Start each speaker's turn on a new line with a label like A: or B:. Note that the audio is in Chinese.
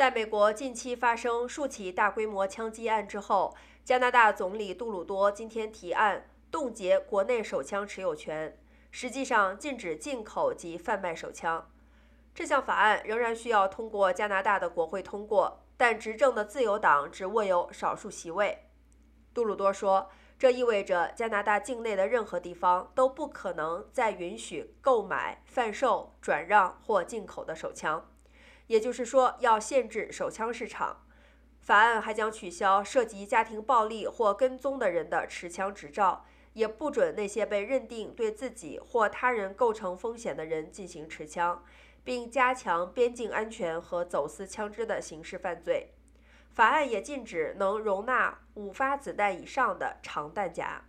A: 在美国近期发生数起大规模枪击案之后，加拿大总理杜鲁多今天提案冻结国内手枪持有权，实际上禁止进口及贩卖手枪。这项法案仍然需要通过加拿大的国会通过，但执政的自由党只握有少数席位。杜鲁多说，这意味着加拿大境内的任何地方都不可能再允许购买、贩售、转让或进口的手枪。也就是说，要限制手枪市场。法案还将取消涉及家庭暴力或跟踪的人的持枪执照，也不准那些被认定对自己或他人构成风险的人进行持枪，并加强边境安全和走私枪支的刑事犯罪。法案也禁止能容纳五发子弹以上的长弹夹。